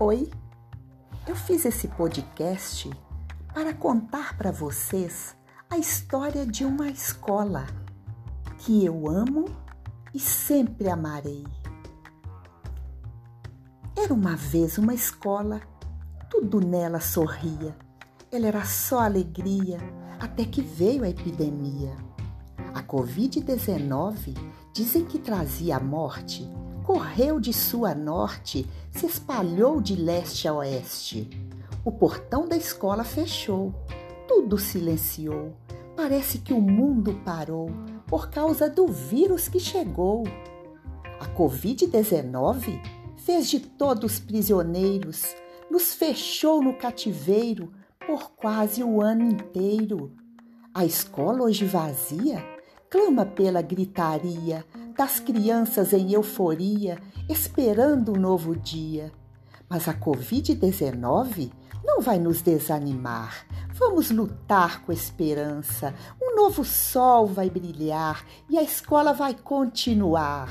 Oi, eu fiz esse podcast para contar para vocês a história de uma escola que eu amo e sempre amarei. Era uma vez uma escola, tudo nela sorria. Ela era só alegria, até que veio a epidemia. A Covid-19 dizem que trazia a morte correu de sul a norte, se espalhou de leste a oeste. O portão da escola fechou, tudo silenciou. Parece que o mundo parou por causa do vírus que chegou. A Covid-19 fez de todos prisioneiros, nos fechou no cativeiro por quase o ano inteiro. A escola hoje vazia clama pela gritaria das crianças em euforia, esperando um novo dia. Mas a Covid-19 não vai nos desanimar. Vamos lutar com esperança. Um novo sol vai brilhar e a escola vai continuar.